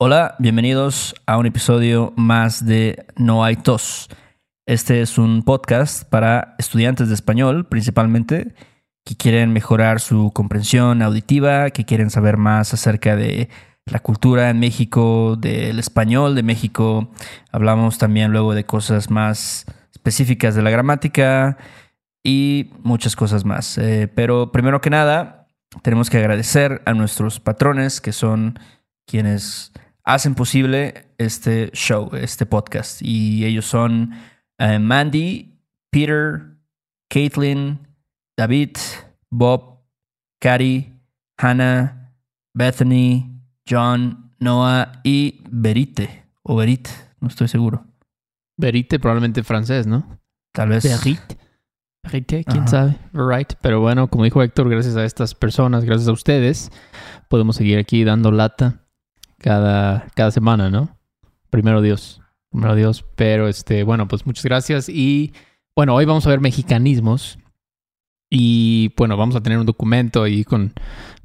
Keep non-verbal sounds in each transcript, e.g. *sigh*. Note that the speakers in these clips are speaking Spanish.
Hola, bienvenidos a un episodio más de No hay tos. Este es un podcast para estudiantes de español principalmente que quieren mejorar su comprensión auditiva, que quieren saber más acerca de la cultura en México, del español de México. Hablamos también luego de cosas más específicas de la gramática y muchas cosas más. Eh, pero primero que nada, tenemos que agradecer a nuestros patrones que son quienes hacen posible este show, este podcast. Y ellos son eh, Mandy, Peter, Caitlin, David, Bob, Cari, Hannah, Bethany, John, Noah y Berite. O Berit, no estoy seguro. Berite, probablemente francés, ¿no? Tal vez. Berite. Berite, quién Ajá. sabe. Right. Pero bueno, como dijo Héctor, gracias a estas personas, gracias a ustedes, podemos seguir aquí dando lata cada, cada semana, ¿no? Primero Dios. Primero Dios. Pero este, bueno, pues muchas gracias. Y bueno, hoy vamos a ver mexicanismos. Y bueno, vamos a tener un documento ahí con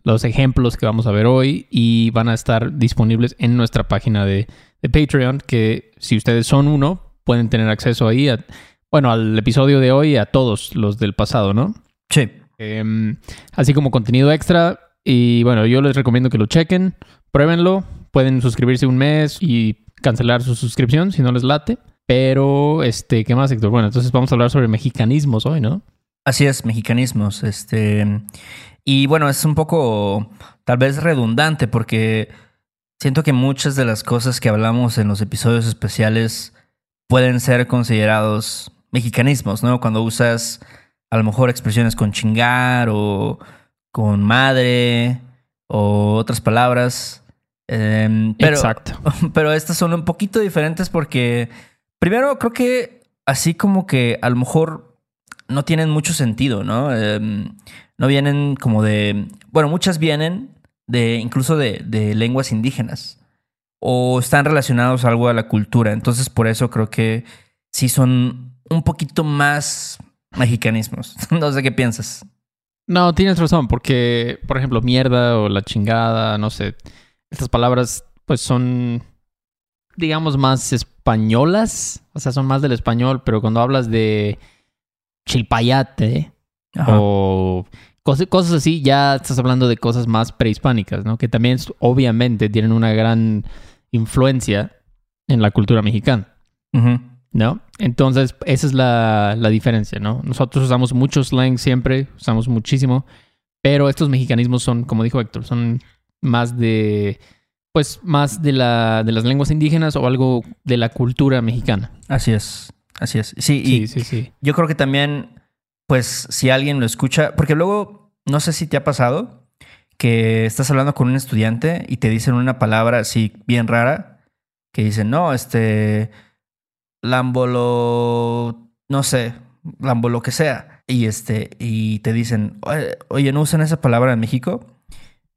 los ejemplos que vamos a ver hoy y van a estar disponibles en nuestra página de, de Patreon, que si ustedes son uno, pueden tener acceso ahí a, bueno, al episodio de hoy y a todos los del pasado, ¿no? Sí. Em, así como contenido extra. Y bueno, yo les recomiendo que lo chequen, pruébenlo. Pueden suscribirse un mes y cancelar su suscripción si no les late. Pero, este, ¿qué más, Héctor? Bueno, entonces vamos a hablar sobre mexicanismos hoy, ¿no? Así es, mexicanismos. Este. Y bueno, es un poco tal vez redundante porque siento que muchas de las cosas que hablamos en los episodios especiales pueden ser considerados mexicanismos, ¿no? Cuando usas a lo mejor expresiones con chingar o con madre o otras palabras. Em, pero, Exacto. *laughs* pero estas son un poquito diferentes porque primero creo que así como que a lo mejor no tienen mucho sentido, ¿no? Em, no vienen como de... Bueno, muchas vienen de incluso de, de lenguas indígenas o están relacionados a algo a la cultura. Entonces por eso creo que sí son un poquito más mexicanismos. *laughs* no sé qué piensas. No, tienes razón, porque, por ejemplo, mierda o la chingada, no sé, estas palabras pues son, digamos, más españolas, o sea, son más del español, pero cuando hablas de chilpayate Ajá. o cosas, cosas así, ya estás hablando de cosas más prehispánicas, ¿no? Que también obviamente tienen una gran influencia en la cultura mexicana. ¿no? Entonces, esa es la, la diferencia, ¿no? Nosotros usamos mucho slang siempre, usamos muchísimo, pero estos mexicanismos son, como dijo Héctor, son más de, pues, más de, la, de las lenguas indígenas o algo de la cultura mexicana. Así es. Así es. Sí, y Sí, sí, sí. Yo creo que también, pues, si alguien lo escucha, porque luego, no sé si te ha pasado que estás hablando con un estudiante y te dicen una palabra así bien rara, que dicen, no, este, lambolo, no sé, lambo lo que sea, y este, y te dicen, "Oye, oye, ¿no usan esa palabra en México?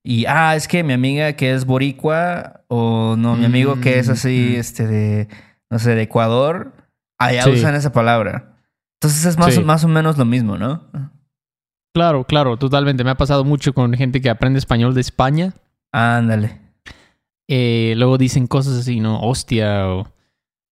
Y, ah, es que mi amiga que es boricua, o no, mi amigo que es así, Mm. este, de, no sé, de Ecuador, allá Sí. usan esa palabra. Entonces es más, Sí. más o menos lo mismo, ¿no? Claro, claro, totalmente. Me ha pasado mucho con gente que aprende español de España. Ándale. Eh, luego dicen cosas así, ¿no? Hostia o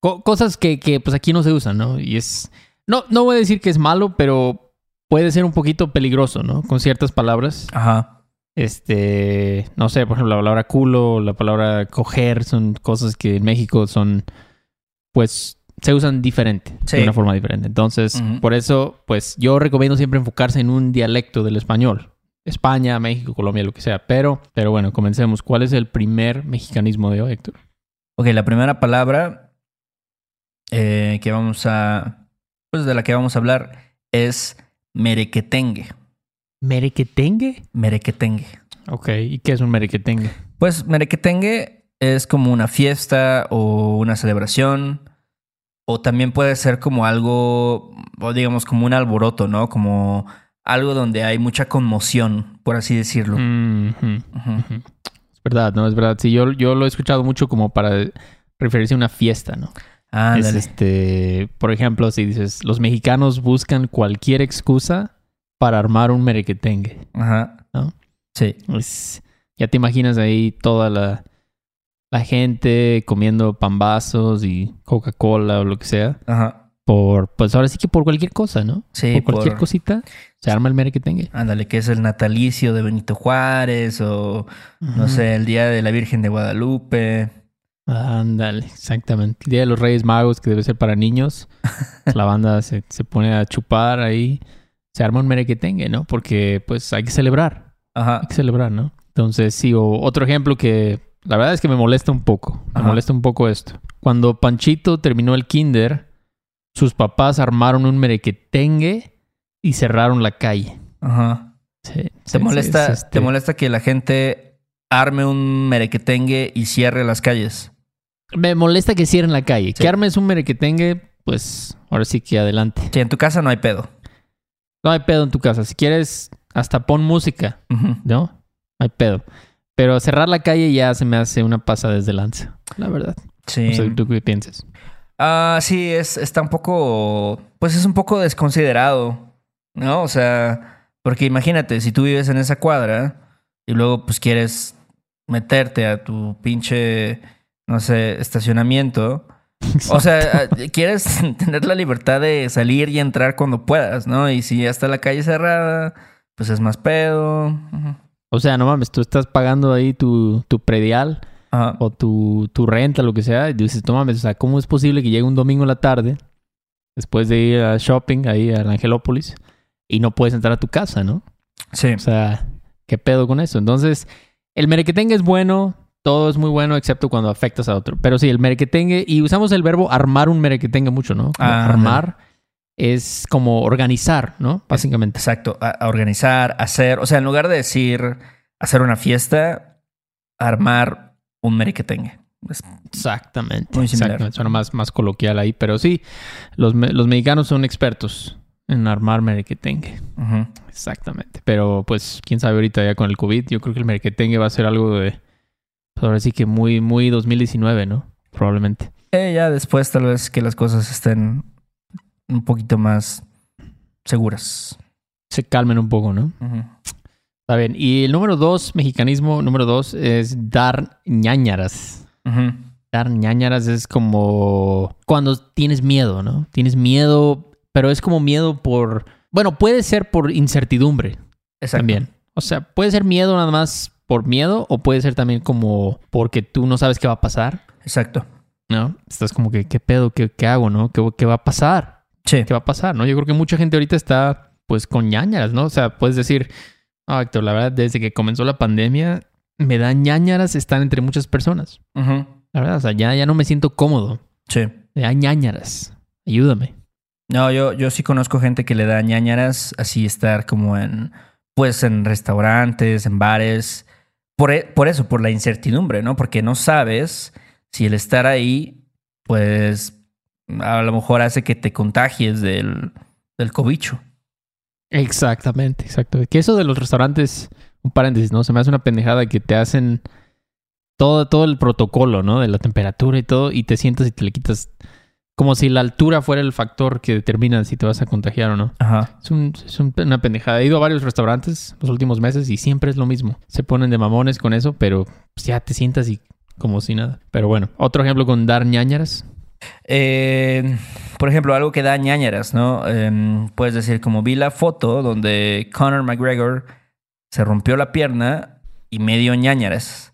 co- cosas que, que, pues aquí no se usan, ¿no? Y es... No, no voy a decir que es malo, pero puede ser un poquito peligroso, ¿no? Con ciertas palabras. Ajá. Este, no sé, por ejemplo, la palabra culo, la palabra coger, son cosas que en México son, pues, se usan diferente, Sí. de una forma diferente. Entonces, por eso, pues, yo recomiendo siempre enfocarse en un dialecto del español. España, México, Colombia, lo que sea. Pero, pero bueno, comencemos. ¿Cuál es el primer mexicanismo de hoy, Héctor? Ok, la primera palabra eh, que vamos a. Pues de la que vamos a hablar es merequetengue. ¿Merequetengue? Merequetengue. Ok, ¿y qué es un merequetengue? Pues merequetengue es como una fiesta o una celebración. O también puede ser como algo, o digamos, como un alboroto, ¿no? Como algo donde hay mucha conmoción, por así decirlo. Mm. Es verdad, ¿no? Es verdad. Sí, yo, yo lo he escuchado mucho como para referirse a una fiesta, ¿no? Es Ándale. este, por ejemplo, si dices, los mexicanos buscan cualquier excusa para armar un merequetengue. Ajá. ¿No? Sí. Es- ya te imaginas ahí toda la, la gente comiendo pambazos y Coca-Cola o lo que sea. Ajá. Por, pues ahora sí que por cualquier cosa, ¿no? Sí, por cualquier por- cosita se arma el mere que tenga. Ándale, que es el natalicio de Benito Juárez o, no sé, el Día de la Virgen de Guadalupe. Ándale, exactamente. El Día de los Reyes Magos, que debe ser para niños. *laughs* la banda se, se pone a chupar ahí. Se arma un merequetengue, ¿no? Porque pues hay que celebrar. Ajá. Hay que celebrar, ¿no? Entonces, sí, o otro ejemplo que la verdad es que me molesta un poco. Me Ajá. molesta un poco esto. Cuando Panchito terminó el kinder, sus papás armaron un merequetengue y cerraron la calle. Ajá. Sí, ¿Te sí, molesta, sí, es este- ¿Te molesta que la gente arme un merequetengue y cierre las calles? Me molesta que cierren la calle. Sí. Que armes un merequetengue, pues ahora sí que adelante. Si en tu casa no hay pedo. No hay pedo en tu casa. Si quieres, hasta pon música. No hay pedo. Pero cerrar la calle ya se me hace una pasa desde lanza, la verdad. Sí. No sé tú qué piensas. Ah, sí, es, está un poco, pues es un poco desconsiderado, ¿no? O sea, porque imagínate, si tú vives en esa cuadra y luego pues quieres meterte a tu pinche, no sé, estacionamiento, o sea, quieres *laughs* tener la libertad de salir y entrar cuando puedas, ¿no? Y si ya está la calle cerrada, pues es más pedo. O sea, no mames, tú estás pagando ahí tu, tu predial Ajá. o tu, tu renta, lo que sea, y dices, no mames, o sea, ¿cómo es posible que llegue un domingo en la tarde, después de ir a shopping ahí a Angelópolis, y no puedes entrar a tu casa, ¿no? Sí. O sea, ¿qué pedo con eso? Entonces, el merequetengue es bueno, todo es muy bueno, excepto cuando afectas a otro. Pero sí, el merequetengue, y usamos el verbo armar un merequetengue mucho, ¿no? Ah, armar es como organizar, ¿no? Básicamente. Exacto, a, a organizar, hacer, o sea, en lugar de decir hacer una fiesta, armar un merequetengue. Es- Exactamente. Muy similar. Exactamente. Suena más, más coloquial ahí, pero sí, los, los mexicanos son expertos en armar merequetengue. Exactamente. Pero pues, quién sabe ahorita ya con el COVID, yo creo que el merequetengue va a ser algo de, pues ahora sí que muy, muy 2019, ¿no? Probablemente. Eh, ya después tal vez que las cosas estén un poquito más seguras. Se calmen un poco, ¿no? Está bien. Y el número dos, mexicanismo número dos, es dar ñañaras. Dar ñañaras es como cuando tienes miedo, ¿no? Tienes miedo, pero es como miedo por... Bueno, puede ser por incertidumbre Exacto. también. O sea, puede ser miedo nada más por miedo o puede ser también como porque tú no sabes qué va a pasar, Exacto. ¿no? Estás como que, ¿qué pedo? ¿Qué, qué hago, no? ¿Qué, ¿Qué va a pasar? Sí. ¿Qué va a pasar, no? Yo creo que mucha gente ahorita está pues con ñañaras, ¿no? O sea, puedes decir, ah, Héctor, la verdad, desde que comenzó la pandemia, me da ñañaras estar entre muchas personas. Ujú. La verdad, o sea, ya, ya no me siento cómodo. Sí. Me da ñañaras. Ayúdame. No, yo, yo sí conozco gente que le da ñañaras así estar como en, pues en restaurantes, en bares. Por, e- por eso, por la incertidumbre, ¿no? Porque no sabes si el estar ahí, pues a lo mejor hace que te contagies del, del cobicho. Exactamente, exacto. Que eso de los restaurantes, un paréntesis, ¿no? Se me hace una pendejada que te hacen todo, todo el protocolo, ¿no? De la temperatura y todo, y te sientas y te le quitas. Como si la altura fuera el factor que determina si te vas a contagiar o no. Ajá. Es, un- es un- una pendejada. He ido a varios restaurantes los últimos meses y siempre es lo mismo. Se ponen de mamones con eso, pero pues, ya te sientas y como si nada. Pero bueno, otro ejemplo con dar ñañaras. Eh, por ejemplo, algo que da ñañaras, ¿no? Em, puedes decir, como vi la foto donde Conor McGregor se rompió la pierna y me dio ñañaras.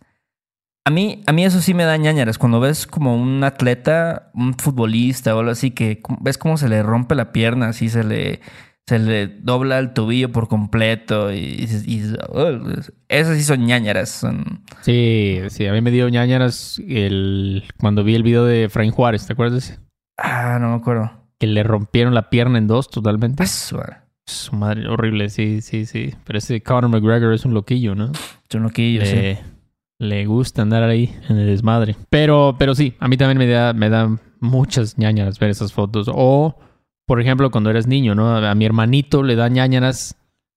A mí, a mí eso sí me da ñañaras. Cuando ves como un atleta, un futbolista o algo así, que ves cómo se le rompe la pierna, así se le, se le dobla el tobillo por completo y, esas sí son ñañaras. Son... Sí, sí, a mí me dio ñañaras el, cuando vi el video de Frank Juárez, ¿te acuerdas? de ese? Ah, no me acuerdo. Que le rompieron la pierna en dos totalmente. Ah, su madre. Su madre, horrible, sí, sí, sí. Pero ese Conor McGregor es un loquillo, ¿no? Son loquillos, sí. Le, gusta andar ahí en el desmadre. Pero, pero sí, a mí también me da, me da muchas ñañaras ver esas fotos. O, por ejemplo, cuando eres niño, ¿no? A mi hermanito le da ñañaras,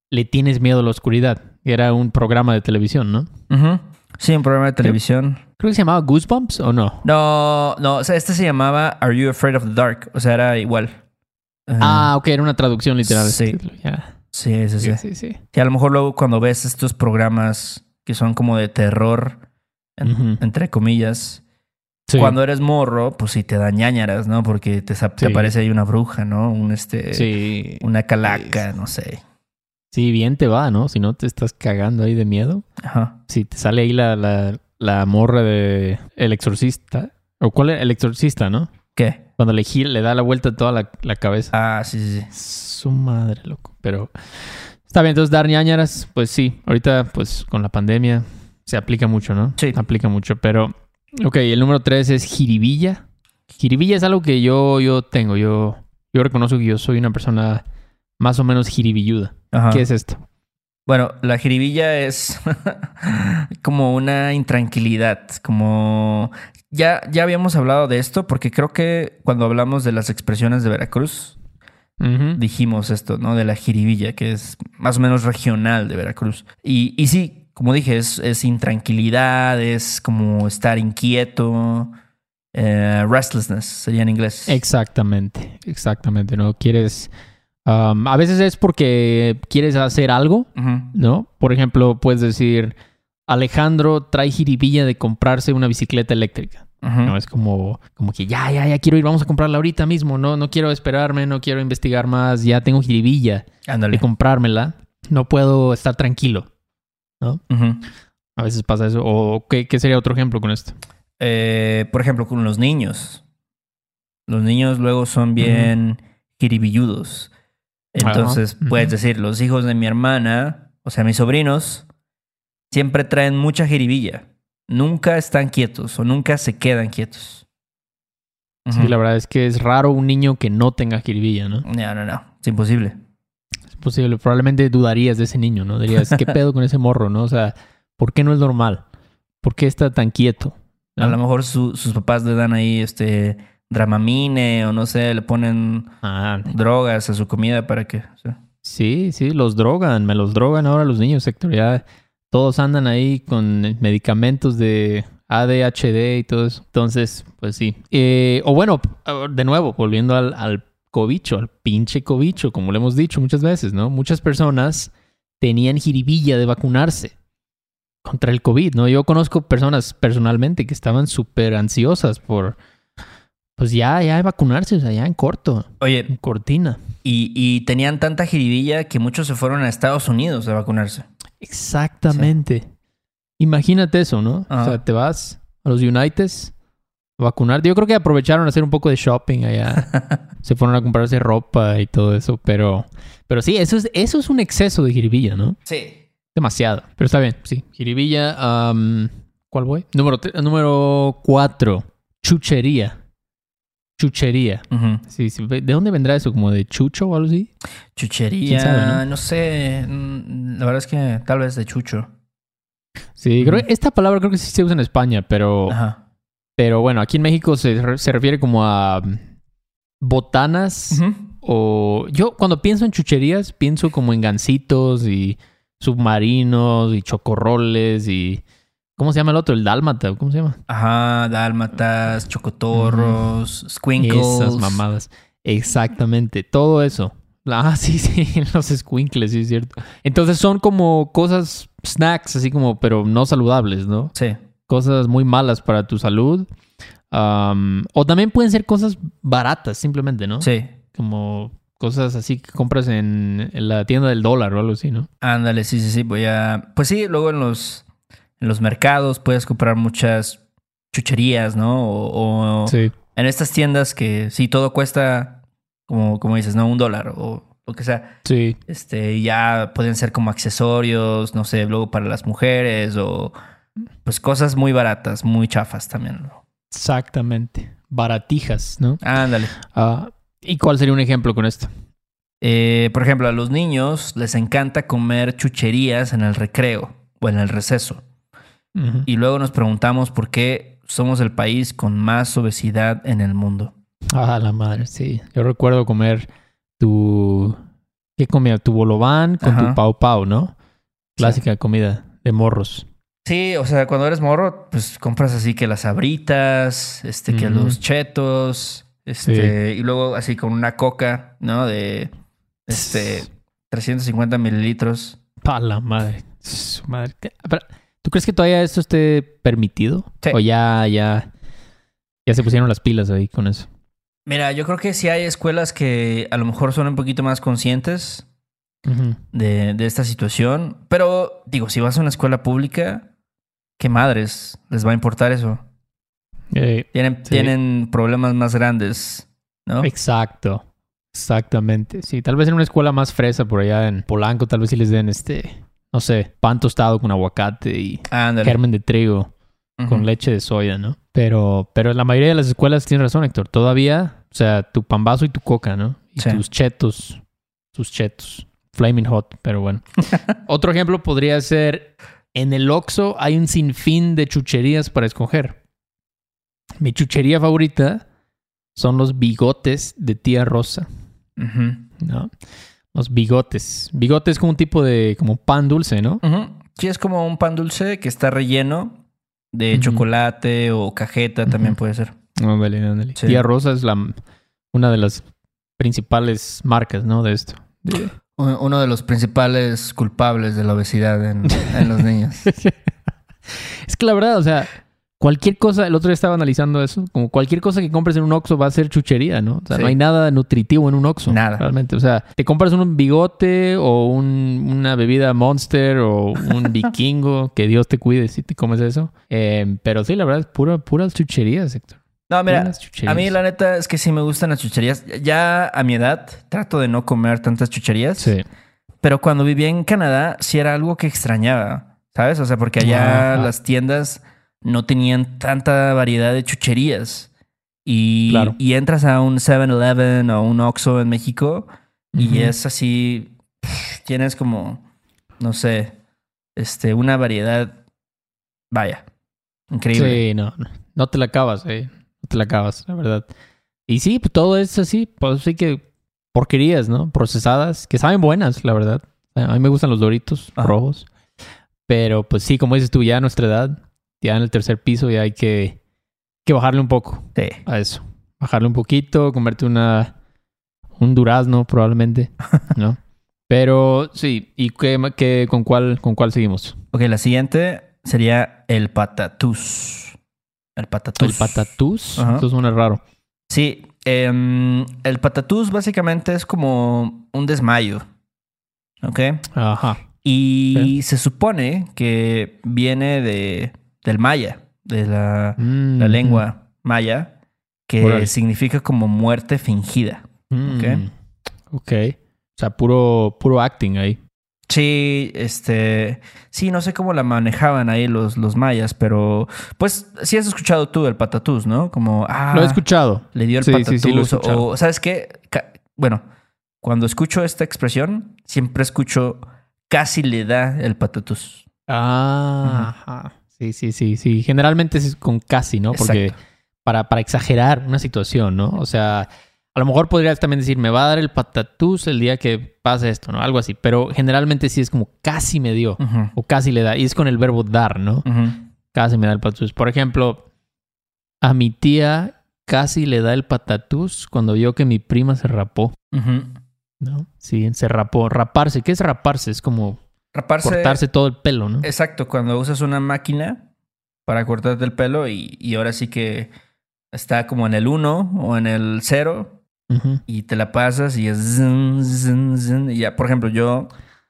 le tienes miedo a la oscuridad. Era un programa de televisión, ¿no? Sí, un programa de televisión. Creo que se llamaba Goosebumps o no. No, no, o sea, este se llamaba Are You Afraid of the Dark? O sea, era igual. Ah, ok, era una traducción literal. Sí. Ya. sí, sí, sí, Sí, sí, sí. Y a lo mejor luego cuando ves estos programas que son como de terror, en- entre comillas. Sí. Cuando eres morro, pues sí te da ñañaras, ¿no? Porque te, sa- te Sí. aparece ahí una bruja, ¿no? Un este, Sí. una calaca, no sé. Sí, bien te va, ¿no? Si no te estás cagando ahí de miedo. Ajá. Si te sale ahí la, la, la morra de El Exorcista. ¿O cuál es? El Exorcista, ¿no? ¿Qué? Cuando le gira, le da la vuelta toda la, la cabeza. Ah, sí, sí, sí. Su madre, loco. Pero está bien, entonces dar ñañaras, pues sí. Ahorita, pues con la pandemia se aplica mucho, ¿no? Sí. Aplica mucho. Pero, ok, el número tres es jiribilla. Jiribilla es algo que yo, yo tengo. Yo, yo reconozco que yo soy una persona más o menos jiribilluda. Ajá. ¿Qué es esto? Bueno, la jiribilla es *laughs* como una intranquilidad, como ya, ya habíamos hablado de esto, porque creo que cuando hablamos de las expresiones de Veracruz, Dijimos esto, ¿no? De la jiribilla, que es más o menos regional de Veracruz. Y, y sí, como dije, es, es intranquilidad, es como estar inquieto, eh, restlessness sería en inglés. Exactamente, exactamente. ¿No? Quieres. um, a veces es porque quieres hacer algo. ¿no? Por ejemplo, puedes decir. Alejandro trae jiribilla de comprarse una bicicleta eléctrica. No es como, como que ya, ya, ya quiero ir, vamos a comprarla ahorita mismo. No, no quiero esperarme, no quiero investigar más. Ya tengo jiribilla Ándale. de comprármela. No puedo estar tranquilo. ¿no? A veces pasa eso. ¿O qué, qué sería otro ejemplo con esto? Eh, por ejemplo, con los niños. Los niños luego son bien jiribilludos. Entonces, Ajá. puedes decir, los hijos de mi hermana, o sea, mis sobrinos, siempre traen mucha jiribilla. Nunca están quietos o nunca se quedan quietos. Sí, Ujú. la verdad es que es raro un niño que no tenga jiribilla, ¿no? No, no, no. Es imposible. Es posible. Probablemente dudarías de ese niño, ¿no? Dirías, ¿qué *laughs* pedo con ese morro, no? O sea, ¿por qué no es normal? ¿Por qué está tan quieto? ¿No? A lo mejor su- sus papás le dan ahí este dramamine o no sé, le ponen Ah, drogas a su comida para que. o sea, sí, sí, los drogan. Me los drogan ahora los niños, Héctor. Ya todos andan ahí con medicamentos de ADHD y todo eso. Entonces, pues sí. Eh, o bueno, de nuevo, volviendo al, al cobicho, al pinche cobicho, como le hemos dicho muchas veces, ¿no? Muchas personas tenían jiribilla de vacunarse contra el COVID, ¿no? Yo conozco personas personalmente que estaban súper ansiosas por, pues ya, ya de vacunarse, o sea, ya en corto, Oye, en cortina. y, y tenían tanta jiribilla que muchos se fueron a Estados Unidos a vacunarse. Exactamente. Imagínate eso, ¿no? Ajá. O sea, te vas a los Uniteds a vacunarte. Yo creo que aprovecharon a hacer un poco de shopping allá. *laughs* Se fueron a comprarse ropa y todo eso, pero, pero sí, eso es, eso es un exceso de jiribilla, ¿no? Sí. Demasiado. Pero está bien, sí. Jiribilla. ¿Cuál voy? Número, número cuatro. Chuchería. Chuchería. Ujú. Sí, sí. ¿De dónde vendrá eso? ¿Como de chucho o algo así? Chuchería, ¿Quién sabe, no? sé. mm, La verdad es que tal vez de chucho. Sí, creo que esta palabra creo que sí se usa en España, pero, Ajá. pero bueno, aquí en México se, se refiere como a mm, botanas o... Yo cuando pienso en chucherías pienso como en gancitos y submarinos y chocorroles y... ¿Cómo se llama el otro? El dálmata, ¿cómo se llama? Ajá, dálmatas, chocotorros, squinkles. Esas mamadas. Exactamente, todo eso. Ah, *laughs* sí, sí, los squinkles, sí, es cierto. Entonces son como cosas, snacks, así como, pero no saludables, ¿no? Sí. Cosas muy malas para tu salud. O también pueden ser cosas baratas, simplemente, ¿no? Sí. Como cosas así que compras en, en la tienda del dólar o algo así, ¿no? Ándale, sí, sí, sí. Voy a. Pues sí, luego en los, en los mercados puedes comprar muchas chucherías, ¿no? O, o Sí. en estas tiendas que sí todo cuesta, como, como dices, ¿no? Un dólar o lo que sea. Sí. Este, ya pueden ser como accesorios, no sé, luego para las mujeres o pues cosas muy baratas, muy chafas también. ¿no? Exactamente. Baratijas, ¿no? Ándale. Ah, ¿Y cuál sería un ejemplo con esto? Eh, por ejemplo, a los niños les encanta comer chucherías en el recreo o en el receso. Y luego nos preguntamos por qué somos el país con más obesidad en el mundo. Ah, la madre, sí. Yo recuerdo comer tu... ¿Qué comía? Tu bolobán con Ajá. tu pau pau, ¿no? Clásica comida de morros. Sí, o sea, cuando eres morro, pues compras así que las sabritas, este, que los chetos, este, y luego así con una coca, ¿no? De, este, 350 mililitros. Pa' la madre. Su madre. Pero, ¿Tú crees que todavía esto esté permitido? Sí. O ya, ya, ya se pusieron las pilas ahí con eso. Mira, yo creo que sí hay escuelas que a lo mejor son un poquito más conscientes de, de esta situación. Pero, digo, si vas a una escuela pública, ¿qué madres les va a importar eso? Eh, Tienen, Sí. tienen problemas más grandes, ¿no? Exacto. Exactamente. Sí, tal vez en una escuela más fresa por allá en Polanco, tal vez sí les den este, no sé, pan tostado con aguacate y germen de trigo con leche de soya, ¿no? Pero, pero la mayoría de las escuelas tienes razón, Héctor. Todavía, o sea, tu pambazo y tu coca, ¿no? Y Sí. tus chetos, tus chetos. Flaming hot, pero bueno. *laughs* Otro ejemplo podría ser, en el Oxxo hay un sinfín de chucherías para escoger. Mi chuchería favorita son los bigotes de tía Rosa. ¿no? Los bigotes. Bigotes como un tipo de, como pan dulce, ¿no? Sí, es como un pan dulce que está relleno de chocolate o cajeta, también puede ser. Ándale, ándale. Sí. Tía Rosa es la, una de las principales marcas, ¿no? De esto. De- Uno de los principales culpables de la obesidad en, en los niños. *laughs* es que la verdad, o sea, cualquier cosa, el otro día estaba analizando eso, como cualquier cosa que compres en un Oxxo va a ser chuchería, ¿no? O sea, Sí. no hay nada nutritivo en un Oxxo. Nada. Realmente, o sea, te compras un bigote o un- una bebida Monster o un *laughs* vikingo, que Dios te cuide si te comes eso. Eh, pero sí, la verdad, es pura, puras chucherías, Héctor. No, mira, a mí la neta es que sí me gustan las chucherías. Ya a mi edad trato de no comer tantas chucherías. Sí. Pero cuando vivía en Canadá sí era algo que extrañaba, ¿sabes? O sea, porque allá las tiendas no tenían tanta variedad de chucherías. Y, Claro. y entras a un 7-Eleven o un Oxxo en México y es así, pff, tienes como, no sé, este, una variedad, vaya, increíble. Sí, no, no, te la acabas, eh. No te la acabas, la verdad. Y sí, pues todo es así, pues sí que porquerías, ¿no? Procesadas, que saben buenas, la verdad. A mí me gustan los doritos Ajá. rojos. Pero pues sí, como dices tú, ya a nuestra edad, ya en el tercer piso ya hay que, que bajarle un poco Sí. a eso. Bajarle un poquito, comerte una un durazno probablemente, *laughs* ¿no? Pero sí, ¿y qué- con cuál con cuál seguimos? Ok, la siguiente sería el patatús. El patatús. El patatús, Ajá. eso suena raro. Sí, em, el patatús básicamente es como un desmayo. ¿Ok? Ajá. Y se supone que viene de, del maya, de la, Mm, la lengua maya, que significa como muerte fingida. mm, Ok. Ok. O sea, puro, puro acting ahí. Sí, este. Sí, no sé cómo la manejaban ahí los, los mayas, pero. Pues sí has escuchado tú el patatús, ¿no? Como. Ah, Lo he escuchado. le dio el Sí, sí, patatús. sí, escuchado. o, ¿sabes qué? Ca- bueno, cuando escucho esta expresión, siempre escucho casi le da el patatús. Ah, ajá. Sí, sí, sí, sí. Generalmente es con casi, ¿no? Porque Exacto. para, para exagerar una situación, ¿no? O sea, a lo mejor podrías también decir, me va a dar el patatús el día que pase esto, ¿no? Algo así. Pero generalmente sí es como casi me dio o casi le da. Y es con el verbo dar, ¿no? Casi me da el patatús. Por ejemplo, a mi tía casi le da el patatús cuando vio que mi prima se rapó. ¿no? Sí, se rapó. Raparse. ¿Qué es raparse? Es como Raparse. cortarse todo el pelo, ¿no? Exacto, cuando usas una máquina para cortarte el pelo y, y ahora sí que está como en el 1 o en el 0 Ujú. y te la pasas y es y ya, por ejemplo, yo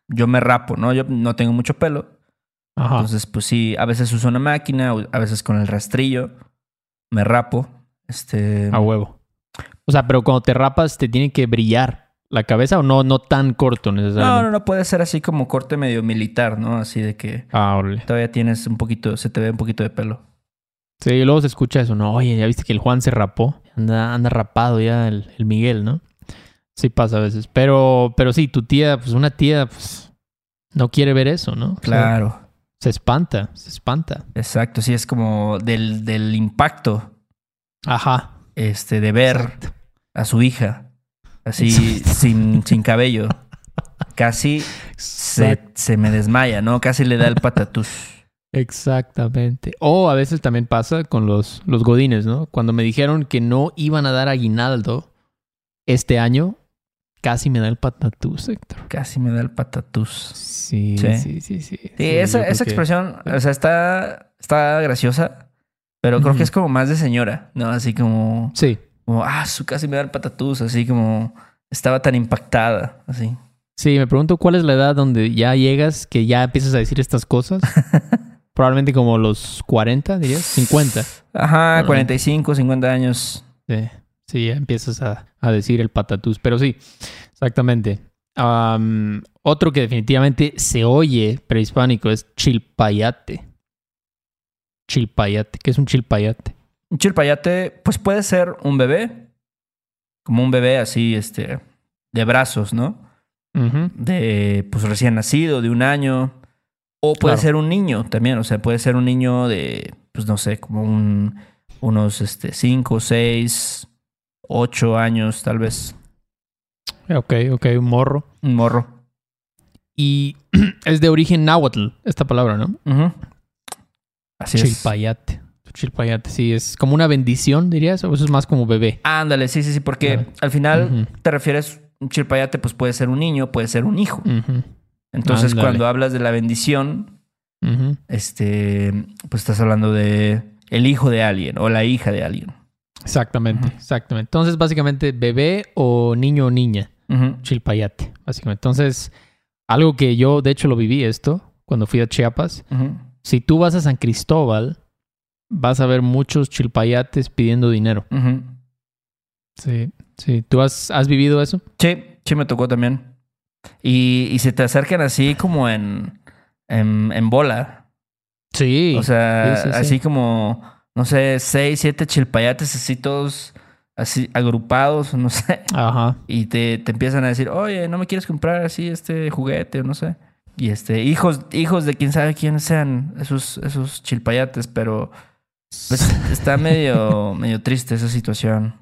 yo me rapo, ¿no? Yo no tengo mucho pelo, Ajá. entonces pues sí, a veces uso una máquina, a veces con el rastrillo me rapo, este A huevo. O sea, pero cuando te rapas, ¿te tiene que brillar la cabeza o no, no tan corto no, necesariamente? no, no puede ser así como corte medio militar, ¿no? Así de que Ah, todavía tienes un poquito, se te ve un poquito de pelo. Sí, y luego se escucha eso, ¿no? Oye, ya viste que el Juan se rapó. Anda, anda rapado ya el, el Miguel, ¿no? Sí pasa a veces. Pero, pero sí, tu tía, pues una tía, pues no quiere ver eso, ¿no? O sea, Claro. se espanta, se espanta. Exacto, sí, es como del, del impacto Ajá. este, de ver Exacto. a su hija así sin, sin cabello. *laughs* Casi se, se me desmaya, ¿no? Casi le da el patatús. Exactamente. O a veces también pasa con los, los godines, ¿no? Cuando me dijeron que no iban a dar aguinaldo este año, Casi me da el patatús, Héctor. Casi me da el patatús. Sí, Sí. sí, sí, sí. Sí, esa, esa que- expresión, o sea, está, está graciosa, pero creo que es como más de señora, ¿no? Así como, Sí, como ah, su casi me da el patatús, así como estaba tan impactada, así. sí, me pregunto cuál es la edad donde ya llegas que ya empiezas a decir estas cosas. *laughs* Probablemente como los 40, dirías, 50. Ajá, Bueno. 45, 50 años. Sí, sí, ya empiezas a, a decir el patatús. Pero sí, exactamente. Am, otro que definitivamente se oye prehispánico es chilpayate. Chilpayate. ¿Qué es un chilpayate? Un chilpayate, pues puede ser un bebé, como un bebé así, este, de brazos, ¿no? De, pues recién nacido, de un año. O puede Claro. ser un niño también, o sea, puede ser un niño de, pues no sé, como un, unos, este, 5, 6, 8 años, tal vez. Ok, ok, un morro. Un morro. Y *clears throat* es de origen náhuatl, esta palabra, ¿no? Así es. Chilpayate. Chilpayate, sí, es como una bendición, dirías, o eso es más como bebé. Ándale, sí, sí, sí, porque Claro. al final te refieres, chilpayate, pues puede ser un niño, puede ser un hijo. Entonces, Ándale. cuando hablas de la bendición, este, pues estás hablando de el hijo de alguien o la hija de alguien. Exactamente, exactamente. Entonces, básicamente, bebé o niño o niña. Chilpayate, básicamente. Entonces, algo que yo, de hecho, lo viví esto cuando fui a Chiapas. Si tú vas a San Cristóbal, vas a ver muchos chilpayates pidiendo dinero. Ujú. Sí, sí. ¿Tú has, has vivido eso? Sí, sí me tocó también. Y, y se te acercan así como en, en, en bola. Sí. O sea, Sí, sí, sí. así como, no sé, seis, siete chilpayates así todos así agrupados, no sé. Ajá. Y te, te empiezan a decir, oye, ¿no me quieres comprar así este juguete o no sé? Y este, hijos, hijos de quién sabe quiénes sean esos, esos chilpayates, pero pues está medio, medio triste esa situación.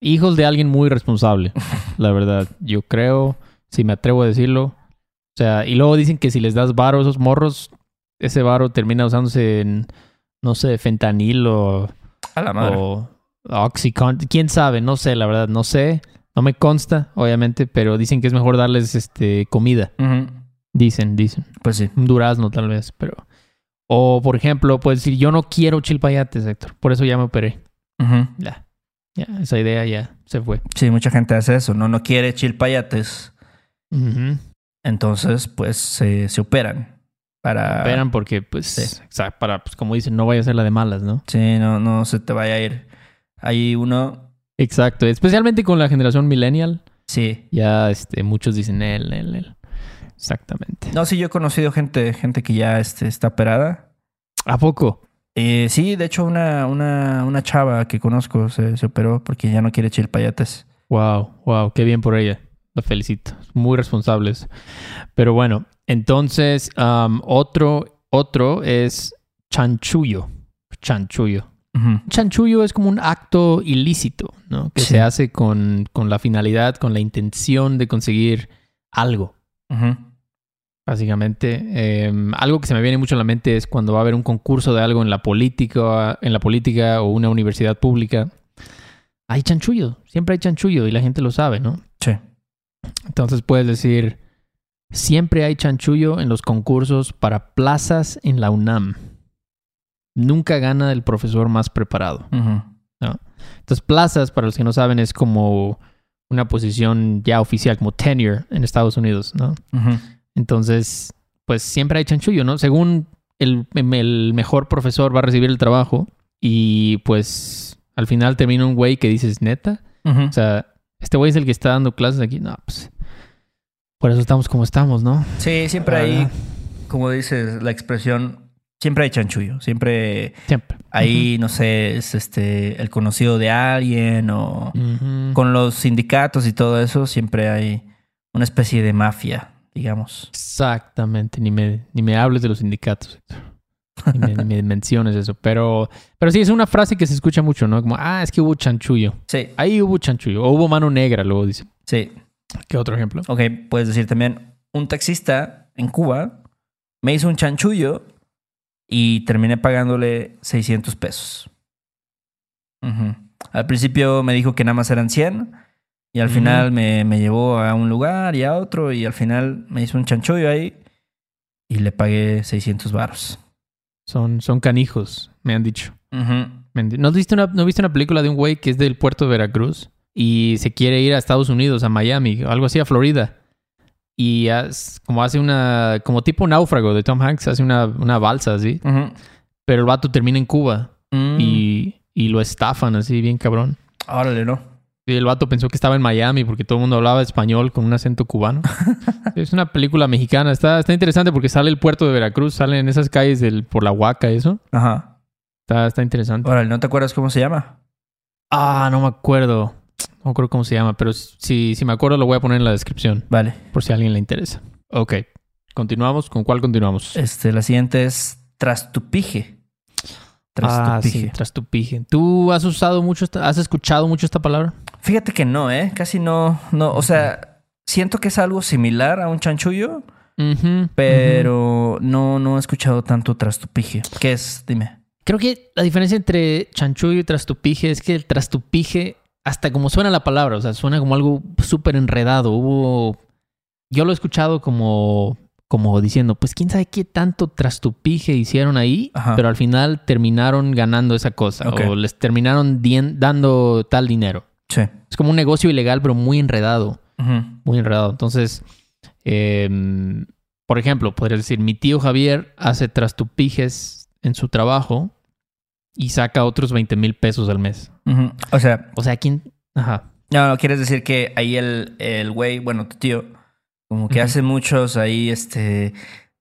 Hijos de alguien muy responsable, la verdad. Yo creo, si me atrevo a decirlo. O sea, y luego dicen que si les das varo a esos morros, ese varo termina usándose en, no sé, fentanil o, A la madre. o Oxycontin. ¿Quién sabe? No sé, la verdad, no sé. No me consta, obviamente, pero dicen que es mejor darles este comida. Dicen, dicen. Pues sí. Un durazno, tal vez, pero. O, por ejemplo, puedes decir, yo no quiero chilpayates, Héctor. Por eso ya me operé. Ya. Ya, esa idea ya se fue. Sí, mucha gente hace eso, ¿no? No quiere chilpayates. Entonces, pues se, se operan. Para. Esperan porque, pues, Sí. para, pues, como dicen, no vaya a ser la de malas, ¿no? Sí, no, no se te vaya a ir. Hay uno. Exacto. Especialmente con la generación millennial, Sí. ya este, muchos dicen él, él, él. Exactamente. No, sí, yo he conocido gente, gente que ya este, está operada. ¿A poco? Eh, sí, de hecho, una, una, una chava que conozco se, se operó porque ya no quiere chilpayates. Wow, wow, qué bien por ella. La felicito. Muy responsables. Pero bueno, entonces, am, otro, otro es chanchullo. Chanchullo. Chanchullo es como un acto ilícito, ¿no? Que Sí. se hace con, con la finalidad, con la intención de conseguir algo. Ujú. Básicamente, Eh, algo que se me viene mucho a la mente es cuando va a haber un concurso de algo en la política, en la política o una universidad pública. Hay chanchullo, siempre hay chanchullo y la gente lo sabe, ¿no? Sí. Entonces puedes decir, siempre hay chanchullo en los concursos para plazas en la UNAM. Nunca gana el profesor más preparado. Entonces, plazas, para los que no saben, es como una posición ya oficial, como tenure en Estados Unidos, ¿no? Entonces, pues siempre hay chanchullo, ¿no? Según el, el mejor profesor va a recibir el trabajo y pues al final termina un güey que dices, neta, o sea, este güey es el que está dando clases aquí, no, pues por eso estamos como estamos, ¿no? Sí, siempre hay, como dices, la expresión, siempre hay chanchullo. Siempre Siempre. ahí, no sé, es este el conocido de alguien o con los sindicatos y todo eso, siempre hay una especie de mafia, digamos. Exactamente, ni me, ni me hables de los sindicatos, Héctor. Ni me, ni me menciones eso. Pero, pero sí, es una frase que se escucha mucho, ¿no? Como, ah, es que hubo chanchullo. Sí, Ahí hubo chanchullo. O hubo mano negra, luego dice. sí. ¿Qué otro ejemplo? Ok, puedes decir también, un taxista en Cuba me hizo un chanchullo y terminé pagándole 600 pesos. Al principio me dijo que nada más eran 100 Y al final me, me llevó a un lugar y a otro y al final me hizo un chanchullo ahí y le pagué 600 baros. Son, son canijos, me han dicho. ¿No viste, una, ¿No viste una película de un güey que es del puerto de Veracruz y se quiere ir a Estados Unidos, a Miami, o algo así, a Florida? Y haz- como hace una, como tipo náufrago de Tom Hanks, hace una, una balsa así, pero el vato termina en Cuba Mm. y, y lo estafan así, bien cabrón. Órale, ¿no? Y el vato pensó que estaba en Miami porque todo el mundo hablaba español con un acento cubano. *laughs* es una película mexicana. Está, está interesante porque sale el puerto de Veracruz, sale en esas calles del, por la Huaca y eso. Ajá. Está, está interesante. Órale, ¿no te acuerdas cómo se llama? Ah, no me acuerdo. No acuerdo cómo se llama, pero si, si me acuerdo lo voy a poner en la descripción Vale. por si a alguien le interesa. Ok. Continuamos. ¿Con cuál continuamos? Este, la siguiente es Trastupije. Ah, sí, trastupije. ¿Tú has usado mucho, esta- has escuchado mucho esta palabra? Fíjate que no, ¿eh? Casi no, no. O sea, siento que es algo similar a un chanchullo, pero no, no he escuchado tanto trastupije. ¿Qué es? Dime. Creo que la diferencia entre chanchullo y trastupije es que el trastupije, hasta como suena la palabra, o sea, suena como algo súper enredado. Hubo. Yo lo he escuchado como, como diciendo, pues quién sabe qué tanto trastupije hicieron ahí, Ajá. pero al final terminaron ganando esa cosa Ok. o les terminaron dando tal dinero. Sí. Es como un negocio ilegal, pero muy enredado. Muy enredado. Entonces, eh, por ejemplo, podrías decir, mi tío Javier hace trastupijes en su trabajo y saca otros 20 mil pesos al mes. O sea, O sea, ¿quién? Ajá. no, no, quieres decir que ahí el, el güey, bueno, tu tío, como que hace muchos ahí, este,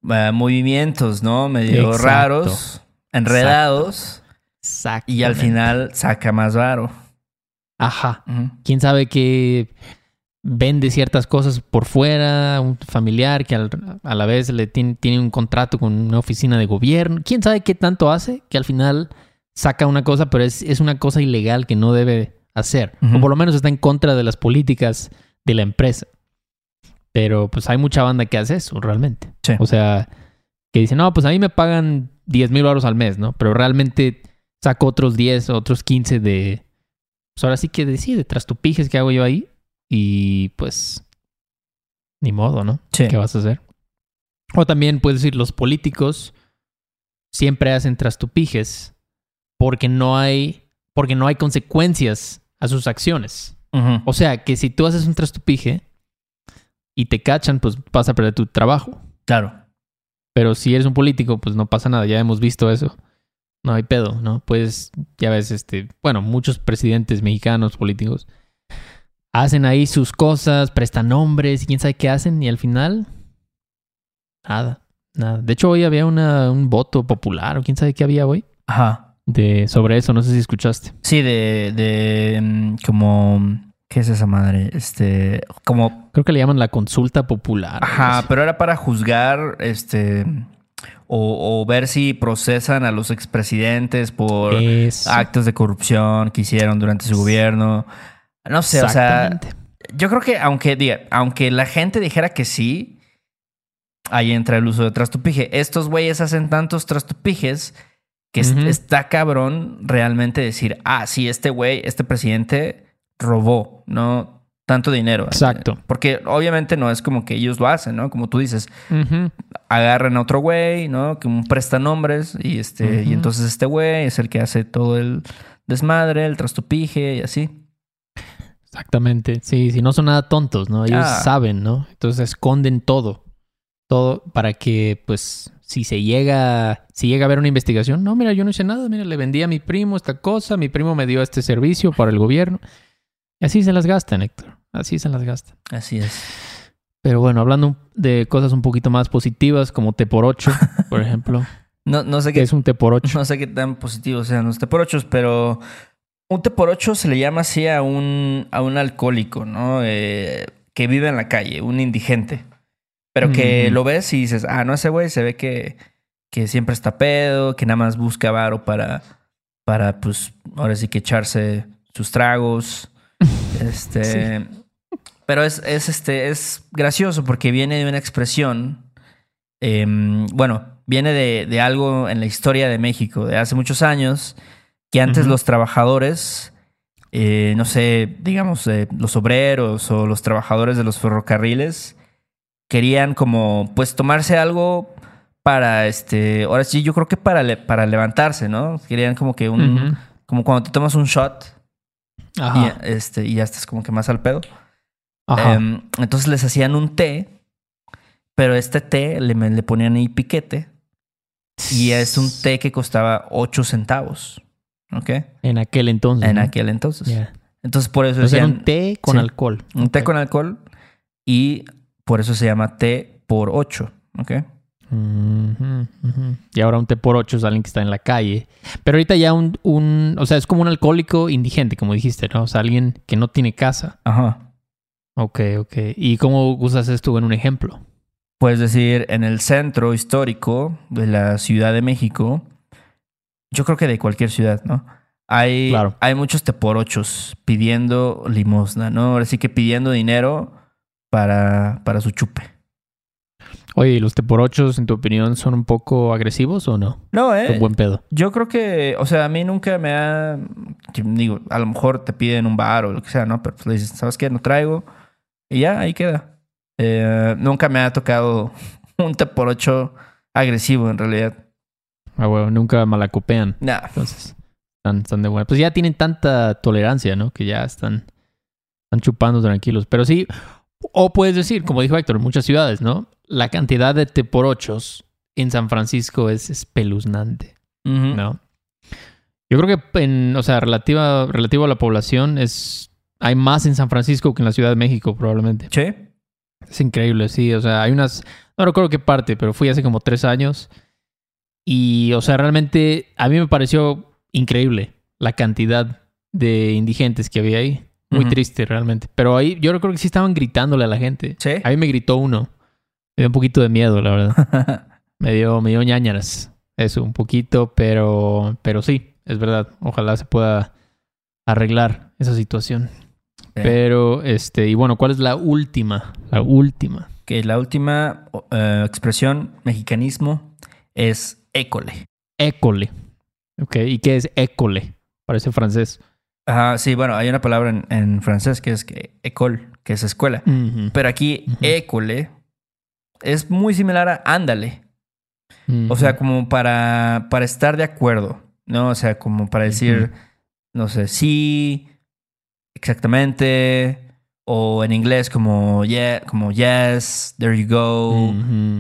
movimientos, ¿no? Medio Exacto. raros, enredados, Exacto. y al final saca más varo. Ajá. ¿Quién sabe que vende ciertas cosas por fuera? Un familiar que al- a la vez le tiene, tiene un contrato con una oficina de gobierno. ¿Quién sabe qué tanto hace? Que al final saca una cosa, pero es, es una cosa ilegal que no debe hacer. O por lo menos está en contra de las políticas de la empresa. Pero pues hay mucha banda que hace eso realmente. Sí. O sea, que dice, no, pues a mí me pagan 10 mil euros al mes, ¿no? Pero realmente saco otros 10, otros 15 de... Pues ahora sí que decide, trastupijes que hago yo ahí. Y pues... Ni modo, ¿no? Sí. ¿Qué vas a hacer? O también puedes decir, los políticos siempre hacen trastupijes porque no hay, porque no hay consecuencias a sus acciones. O sea, que si tú haces un trastupije y te cachan, pues vas a perder tu trabajo. Claro. Pero si eres un político, pues no pasa nada, ya hemos visto eso. No hay pedo, ¿no? Pues ya ves, este, bueno, muchos presidentes mexicanos políticos hacen ahí sus cosas, prestan nombres y quién sabe qué hacen y al final nada, nada. De hecho, hoy había una, un voto popular o quién sabe qué había hoy Ajá. De sobre eso, no sé si escuchaste. Sí, de, de mm, como, ¿qué es esa madre? Este, como, Creo que le llaman la consulta popular. ajá, pero era para juzgar, este, o, o ver si procesan a los expresidentes por Eso. actos de corrupción que hicieron durante su gobierno. No sé, o sea, yo creo que aunque, diga, aunque la gente dijera que sí, ahí entra el uso de trastupije. Estos güeyes hacen tantos trastupijes que está cabrón realmente decir, ah, sí, este güey, este presidente robó, ¿no? Tanto dinero. Exacto. Porque obviamente no es como que ellos lo hacen, ¿no? Como tú dices, agarran a otro güey, ¿no? Que un prestanombres y este, y entonces este güey es el que hace todo el desmadre, el trastupije y así. Exactamente. Sí, si no son nada tontos, ¿no? Ellos Ah. saben, ¿no? Entonces esconden todo. Todo para que, pues, si se llega, si llega a haber una investigación, no, mira, yo no hice nada, mira, le vendí a mi primo esta cosa, mi primo me dio este servicio para el gobierno. Y así se las gastan, Héctor. Así se las gastan. Así es. Pero bueno, hablando de cosas un poquito más positivas, como T por 8, *laughs* por ejemplo. No, no sé ¿Qué es un T por 8? No sé qué tan positivos sean los T por ochos, pero un T por ocho se le llama así a un, a un alcohólico, ¿no? Eh, que vive en la calle, un indigente. Pero que lo ves y dices, ah, no, ese güey se ve que, que siempre está pedo, que nada más busca varo para, para, pues, ahora sí que echarse sus tragos. *laughs* Este. Pero es, es, este, es gracioso porque viene de una expresión. em, bueno, viene de, de algo en la historia de México de hace muchos años. Que antes los trabajadores eh, no sé, digamos, eh, los obreros o los trabajadores de los ferrocarriles querían como, pues, tomarse algo para, este, ahora sí, yo creo que para, le- para levantarse, ¿no? Querían como que un, como cuando te tomas un shot y, Ajá. este, y ya estás como que más al pedo. Ajá. Em, entonces les hacían un té, pero este té le, le ponían ahí piquete y es un té que costaba 8 centavos, ¿ok? En aquel entonces. En ¿no? aquel entonces. Entonces por eso Entonces era un té con sí. alcohol. un té con alcohol y por eso se llama té por 8, ¿ok? Y ahora un té por ocho es alguien que está en la calle. Pero ahorita ya un, un, o sea, es como un alcohólico indigente, como dijiste, ¿no? O sea, alguien que no tiene casa. Ajá. Ok, ok. ¿Y cómo usas esto en un ejemplo? Puedes decir, en el centro histórico de la Ciudad de México, yo creo que de cualquier ciudad, ¿no? Hay, Claro. hay muchos teporochos pidiendo limosna, ¿no? Ahora sí que pidiendo dinero para, para su chupe. Oye, ¿y ¿los té por ochos, en tu opinión, son un poco agresivos o no? No, ¿eh? buen pedo. Yo creo que, o sea, a mí nunca me ha... Digo, a lo mejor te piden un bar o lo que sea, ¿no? Pero pues le dices, ¿sabes qué? No traigo. Y ya, ahí queda. Eh, nunca me ha tocado *laughs* un teporocho agresivo, en realidad. Ah, bueno, nunca malacopean. Nah. Entonces, están, están de buena. Pues ya tienen tanta tolerancia, ¿no? Que ya están, están chupando tranquilos. Pero sí, o puedes decir, como dijo Héctor, en muchas ciudades, ¿no? La cantidad de teporochos en San Francisco es espeluznante. ¿no? Yo creo que, en, o sea, relativa, relativo a la población, es hay más en San Francisco que en la Ciudad de México, probablemente. Sí. Es increíble, sí. O sea, hay unas. No recuerdo qué parte, pero fui hace como tres años. Y, o sea, realmente a mí me pareció increíble la cantidad de indigentes que había ahí. Muy triste, realmente. Pero ahí yo recuerdo que sí estaban gritándole a la gente. Sí. A mí me gritó uno. Me dio un poquito de miedo, la verdad. *laughs* me dio, me dio ñañaras. Eso, un poquito, pero, pero sí, es verdad. Ojalá se pueda arreglar esa situación. Pero, este, y bueno, ¿cuál es la última? La última. que la última eh, expresión, mexicanismo, es école. École. Ok, ¿y qué es école? Parece francés. Ajá, sí, bueno, hay una palabra en, en francés que es que école, que es escuela. Pero aquí, école es muy similar a ándale. O sea, como para, para estar de acuerdo, ¿no? O sea, como para decir, no sé, sí, exactamente. O en inglés como, yeah, como yes, there you go,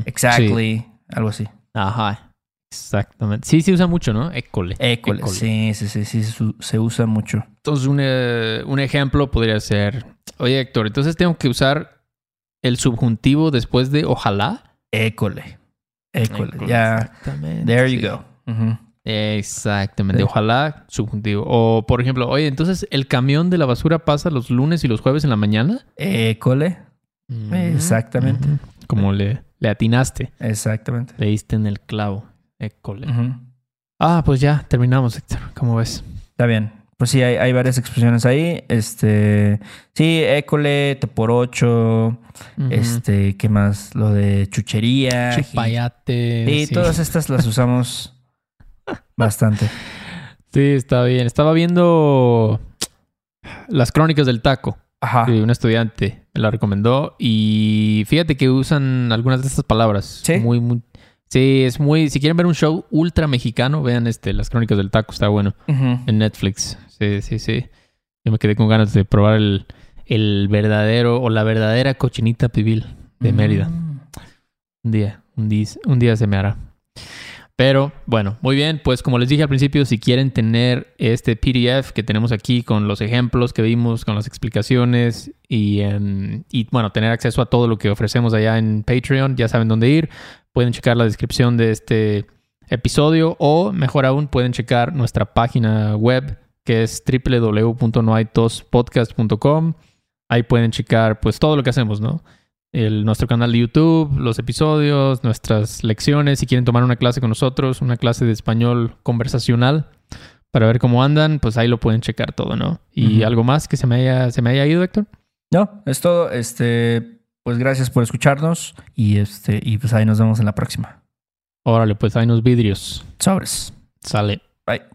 exactly, algo así. Sí. Ajá. Exactamente. Sí, se usa mucho, ¿no? École. École, École. sí, sí, sí, sí, se usa mucho. Entonces, un, eh, un ejemplo podría ser, oye Héctor, entonces tengo que usar el subjuntivo después de ojalá. École. École. École, Ya. Exactamente. There you sí. go. Exactamente. Sí. Ojalá subjuntivo. O, por ejemplo, oye, entonces el camión de la basura pasa los lunes y los jueves en la mañana. École. Exactamente. Como le, le atinaste, Exactamente. le diste en el clavo. École. Ah, pues ya terminamos, Héctor. ¿Cómo ves? Está bien. Pues sí, hay, hay varias expresiones ahí. Este. Sí, école, te por ocho. Ujú. Este, ¿qué más? Lo de chuchería. Chupayate. Y sí. todas estas las usamos *laughs* bastante. Sí, está bien. Estaba viendo las crónicas del taco. Ajá. Sí, un estudiante me la recomendó y fíjate que usan algunas de estas palabras. ¿Sí? Muy, muy. Sí, es muy. Si quieren ver un show ultra mexicano, vean este, las crónicas del taco, está bueno. En Netflix. Sí, sí, sí. Yo me quedé con ganas de probar el, el verdadero o la verdadera cochinita pibil de Mérida. Mm. Un día, un día, un día se me hará. Pero bueno, muy bien, pues como les dije al principio, si quieren tener este PDF que tenemos aquí con los ejemplos que vimos, con las explicaciones y, em, y bueno, tener acceso a todo lo que ofrecemos allá en Patreon, ya saben dónde ir. Pueden checar la descripción de este episodio o mejor aún pueden checar nuestra página web que es www.noaitospodcast.com. Ahí pueden checar pues todo lo que hacemos, ¿no? el, nuestro canal de YouTube, los episodios, nuestras lecciones. Si quieren tomar una clase con nosotros, una clase de español conversacional para ver cómo andan, pues ahí lo pueden checar todo, ¿no? Y algo más que se me haya, se me haya ido, Héctor. No, es todo. Este, pues gracias por escucharnos. Y este, y pues ahí nos vemos en la próxima. Órale, pues hay unos vidrios. Sobres. Sale. Bye.